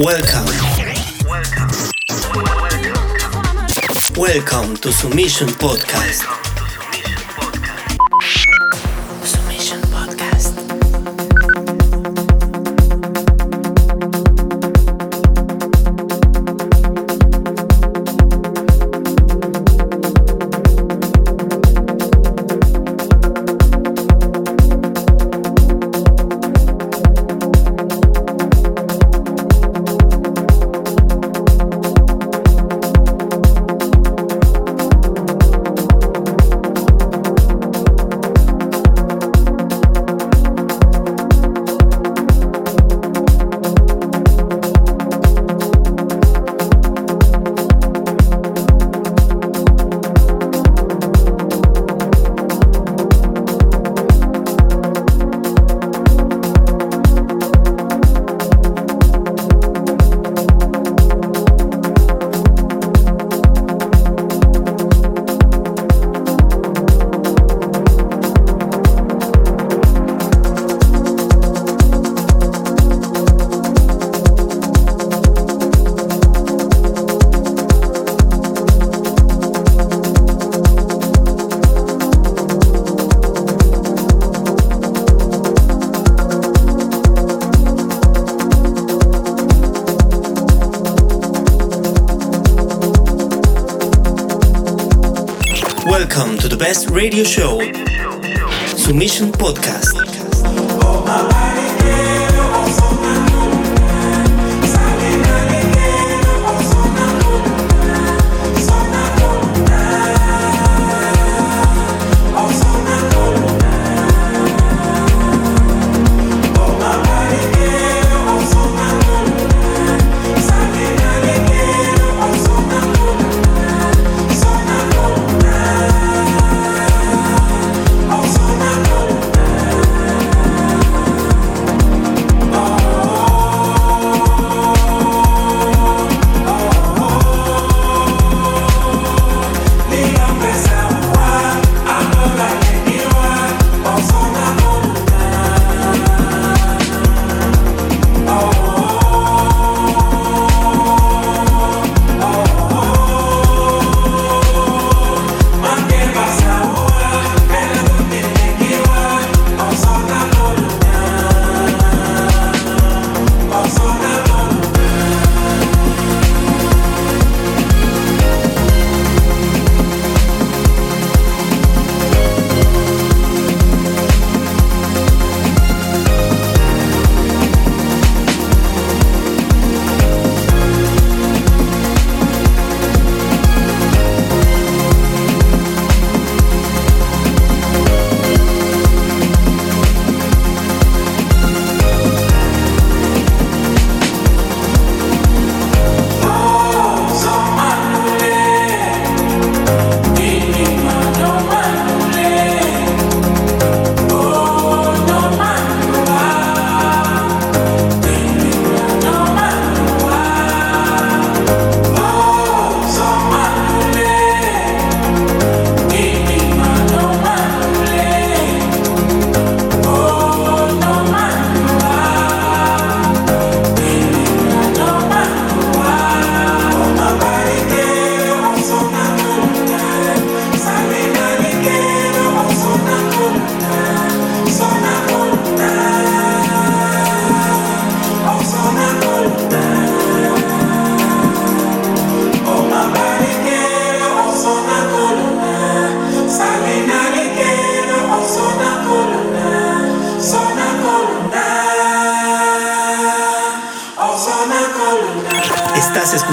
Welcome. Welcome to Submission Podcast.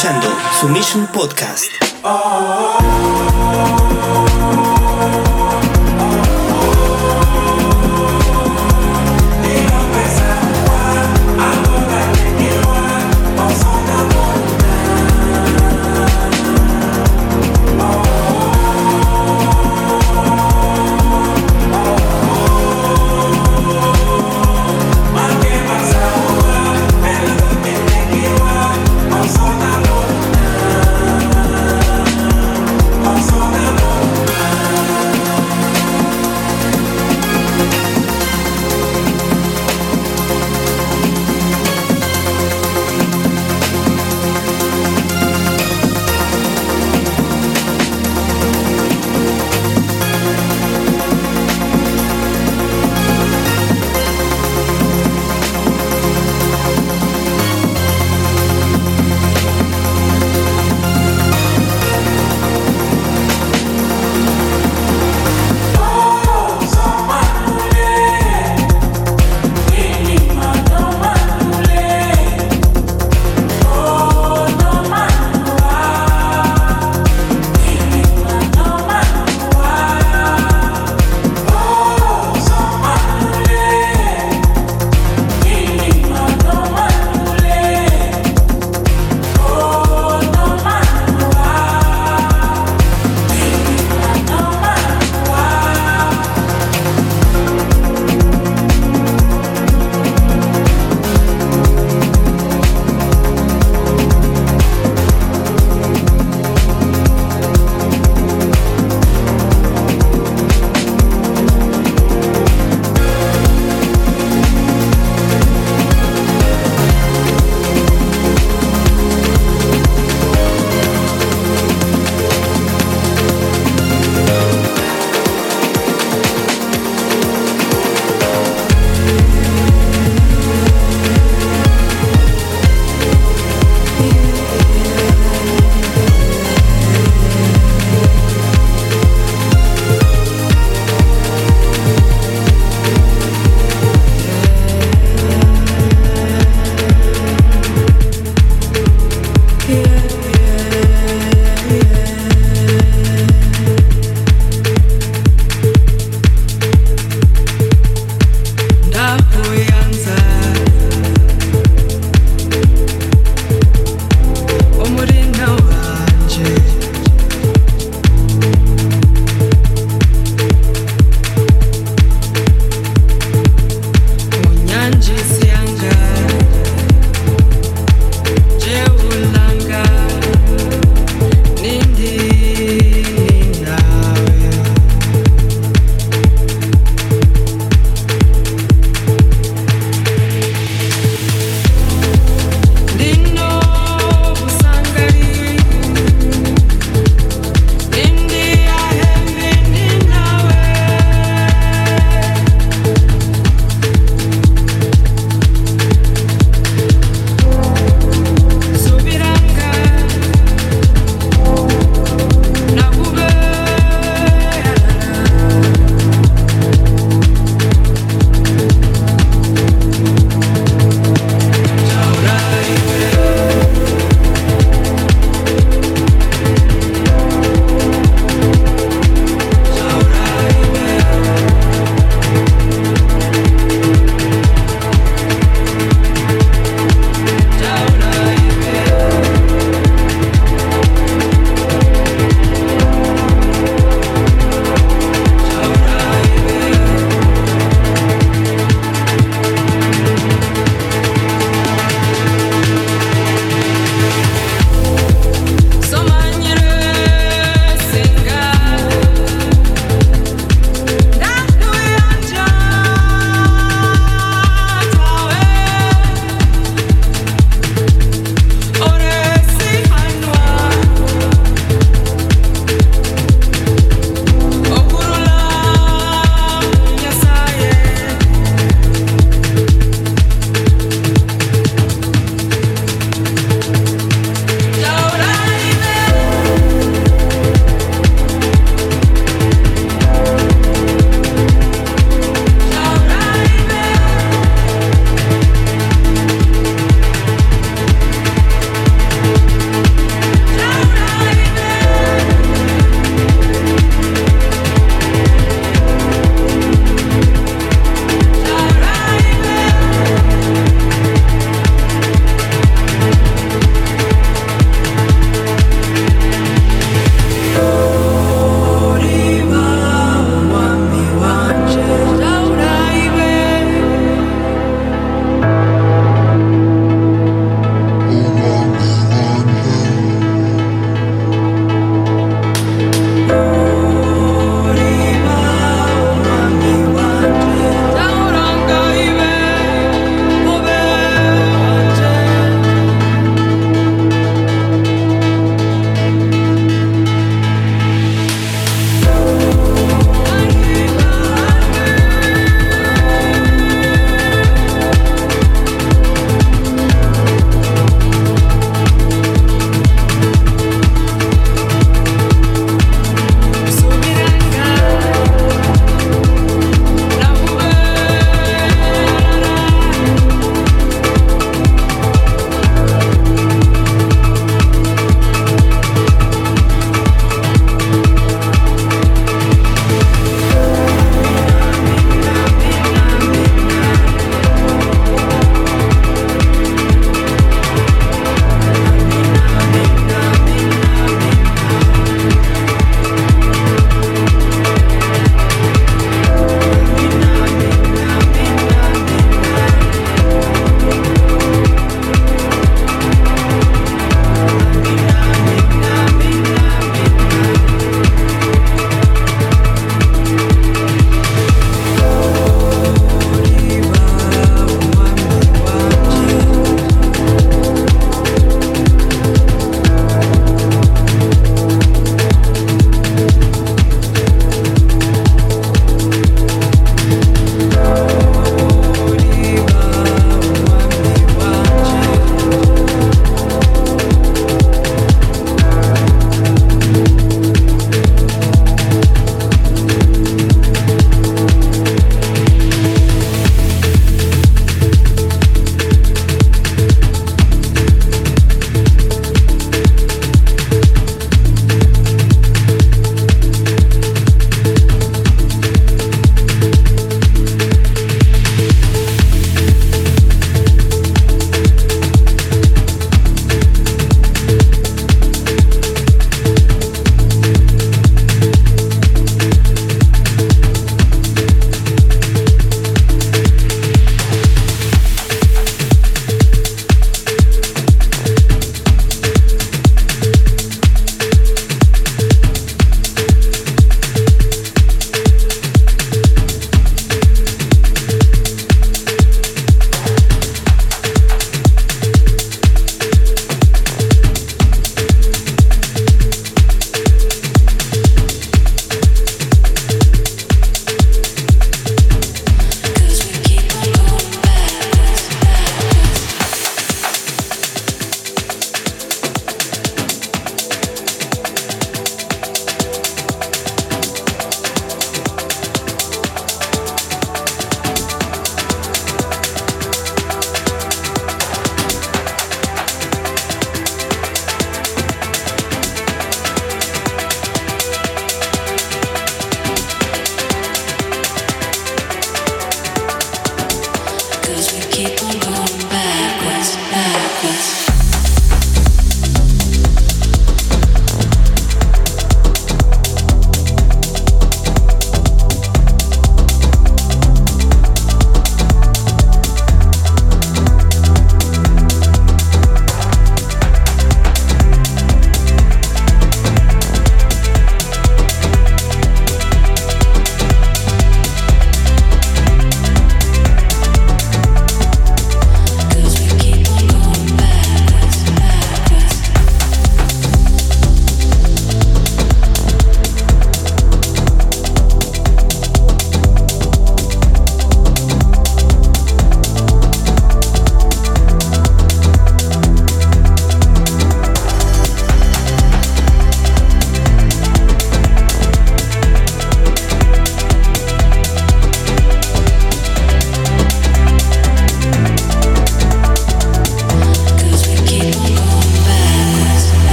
Podcast. Submission Podcast. Swami sama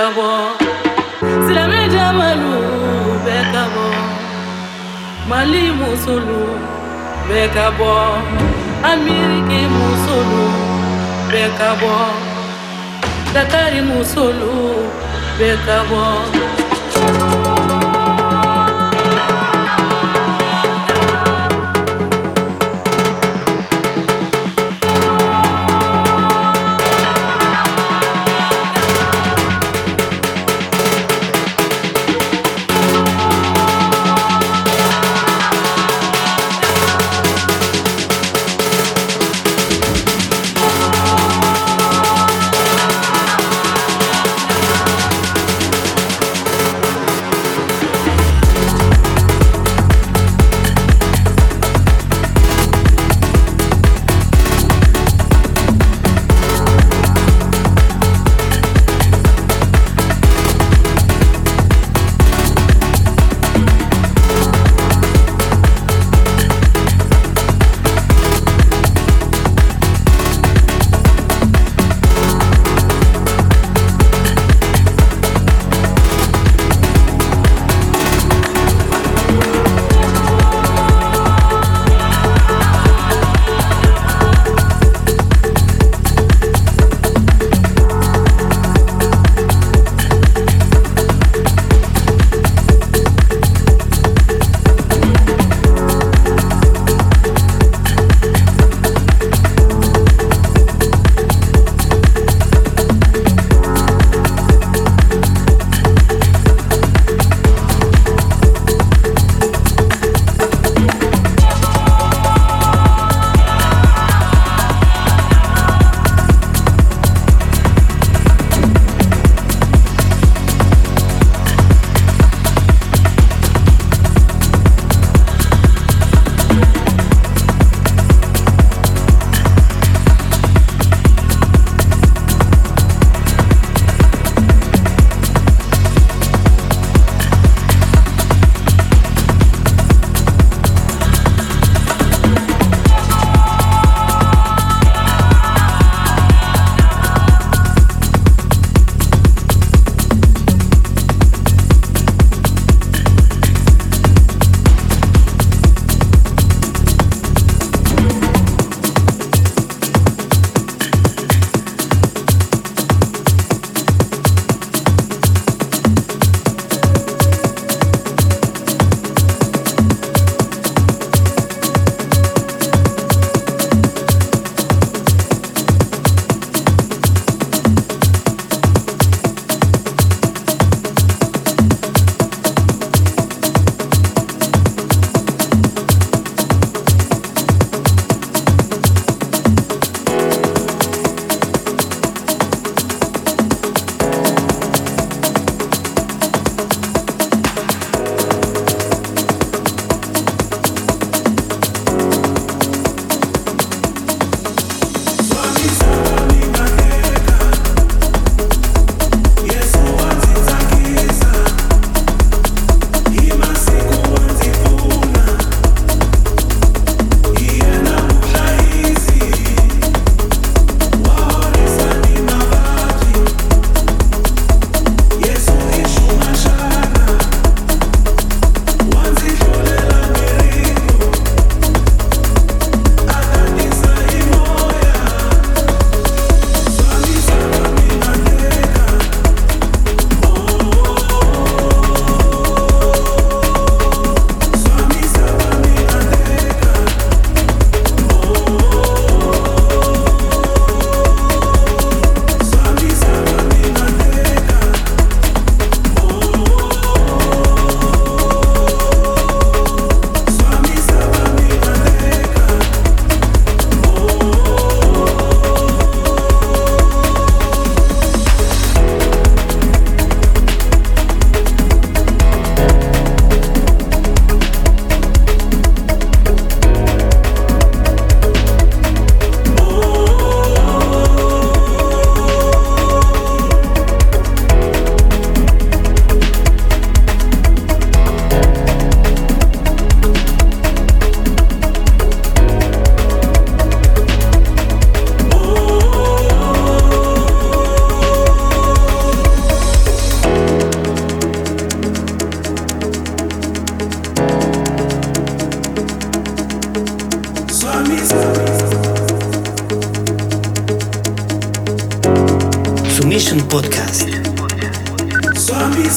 kabo. Silame malu be kabo. Mali musulu be kabo. Ameriki musulu be kabo. Dakari musulu be kabo. Minateka Swami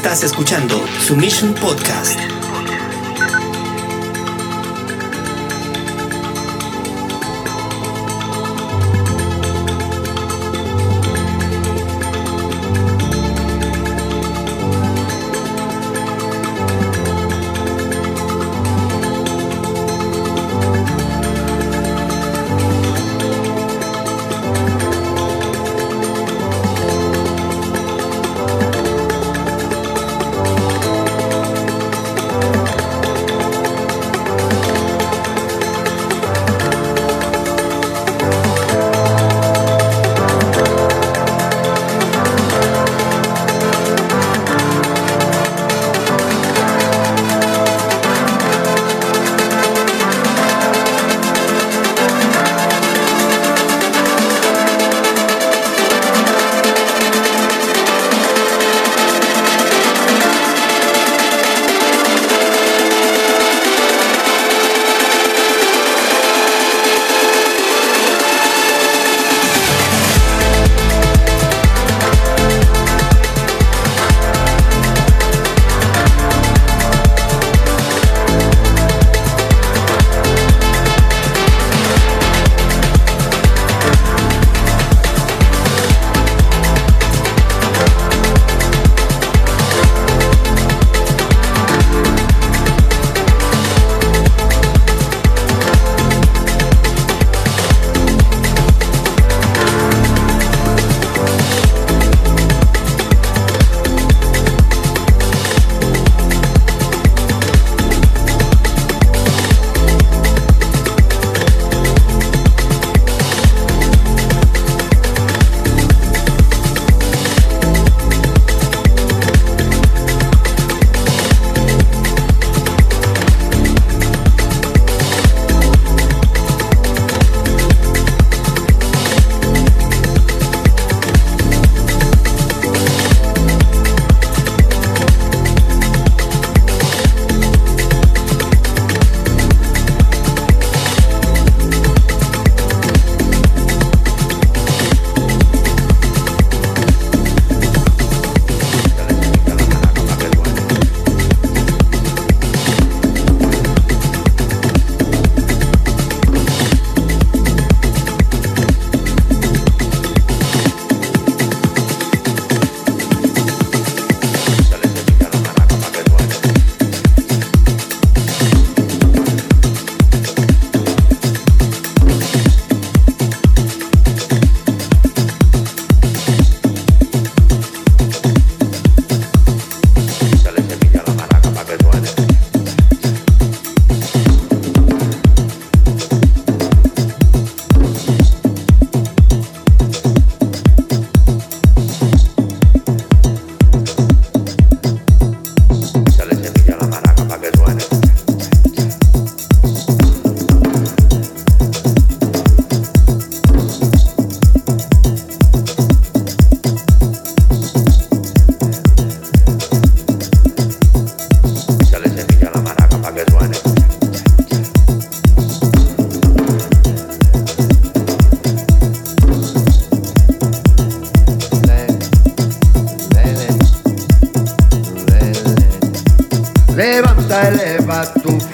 Estás escuchando Submission Podcast.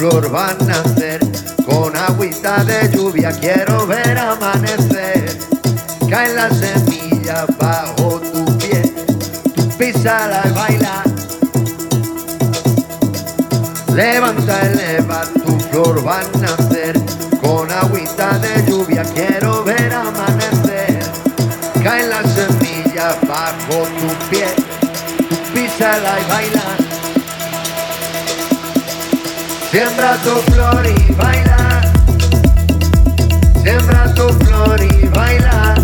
flor van a nacer. Con agüita de lluvia quiero ver amanecer. Caen las semillas bajo tu pie. Tú písala y baila. Levanta, eleva tu flor van a nacer. Siembra tu flor y baila. Siembra tu flor y baila.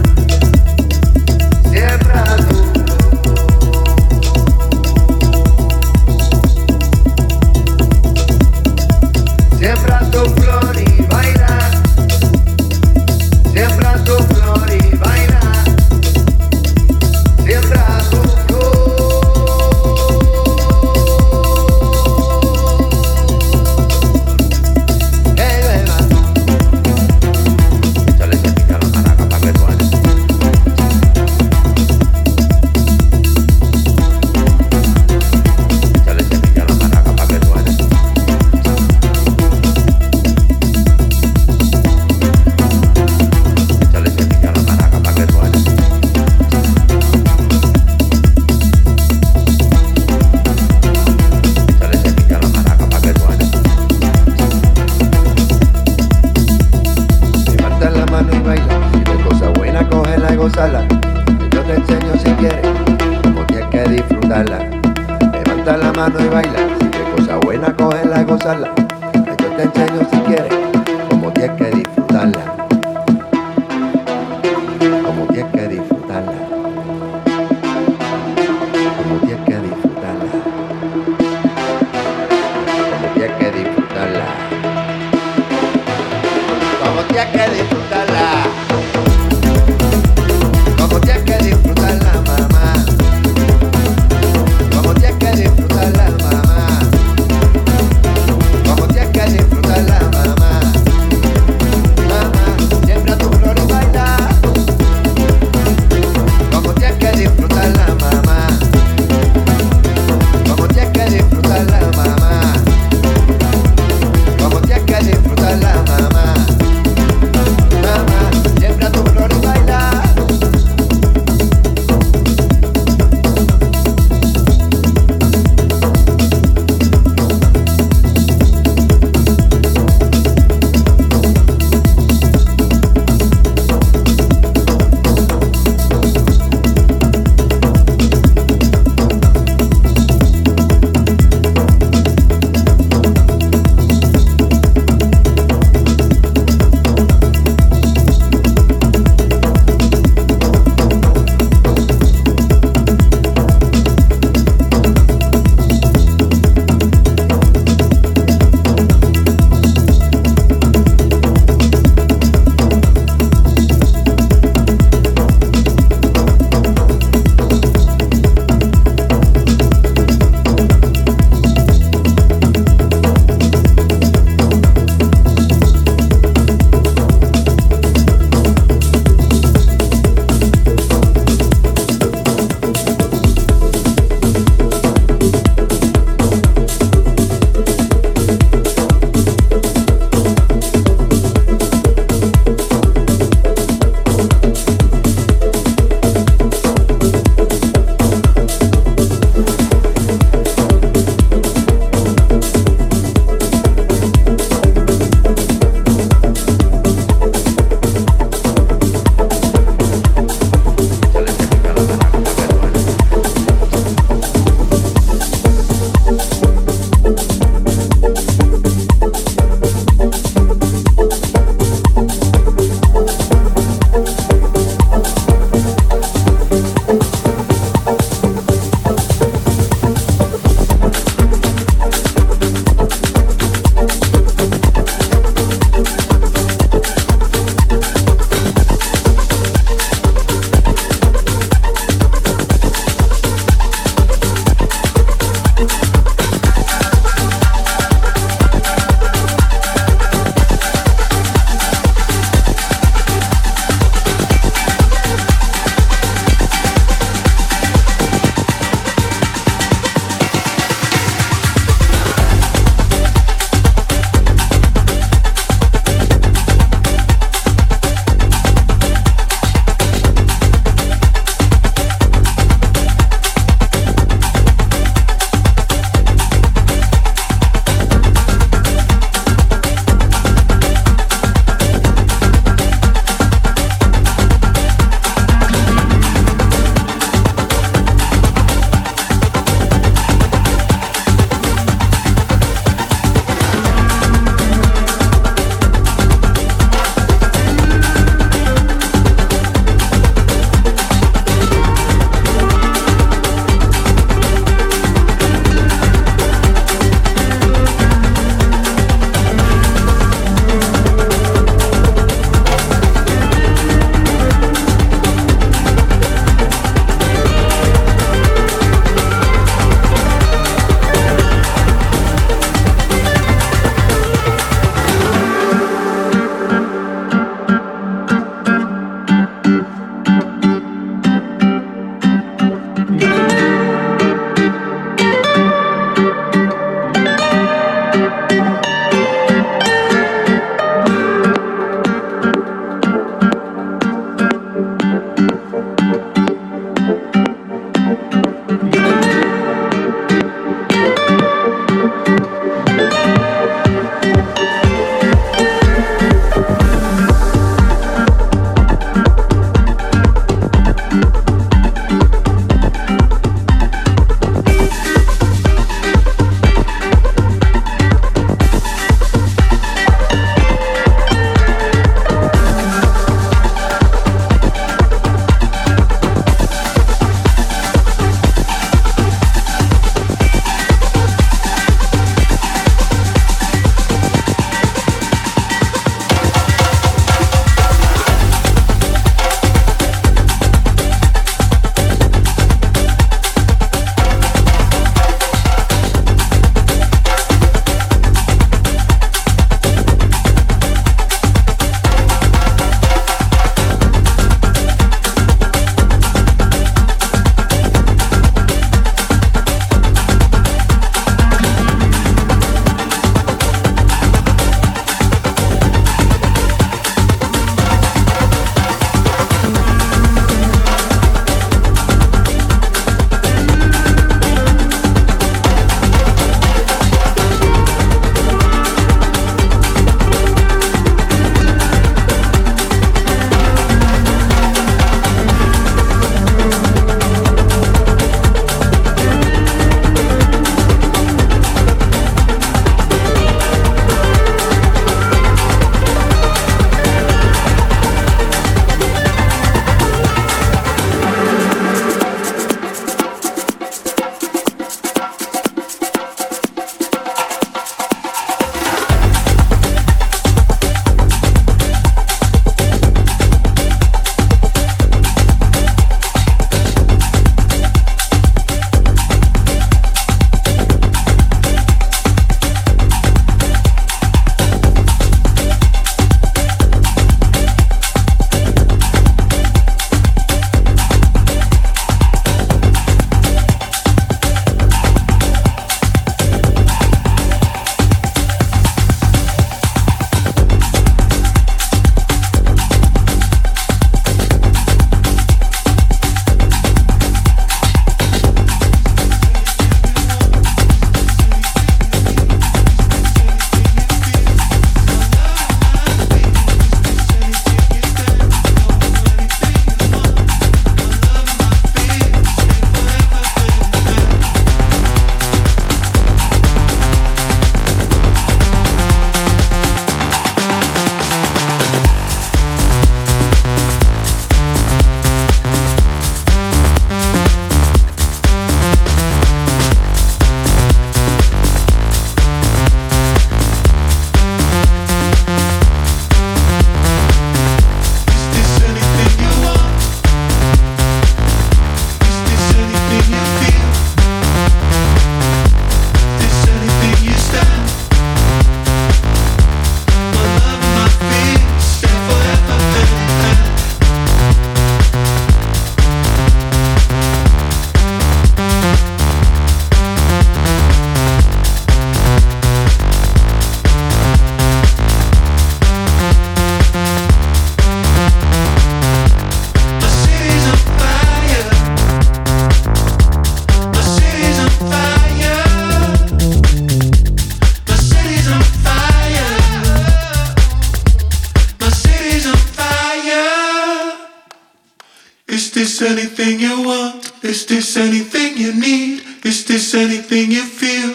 Want? Is this anything you need? Is this anything you feel?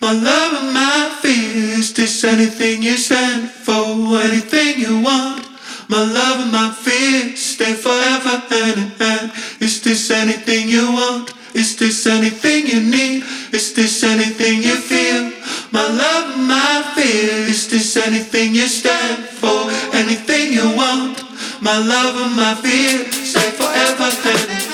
My love and my fear. Is this anything you stand for? Anything you want? My love and my fear stay forever hand in hand. Is this anything you want? Is this anything you need? Is this anything you feel? My love and my fear. Is this anything you stand for? Anything you want? My love and my fear stay forever hand in hand.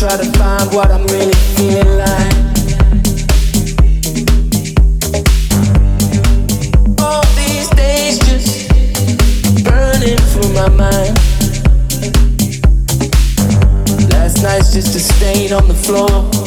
try to find what I'm really feeling like. All these days just burning through my mind. Last night's just a stain on the floor.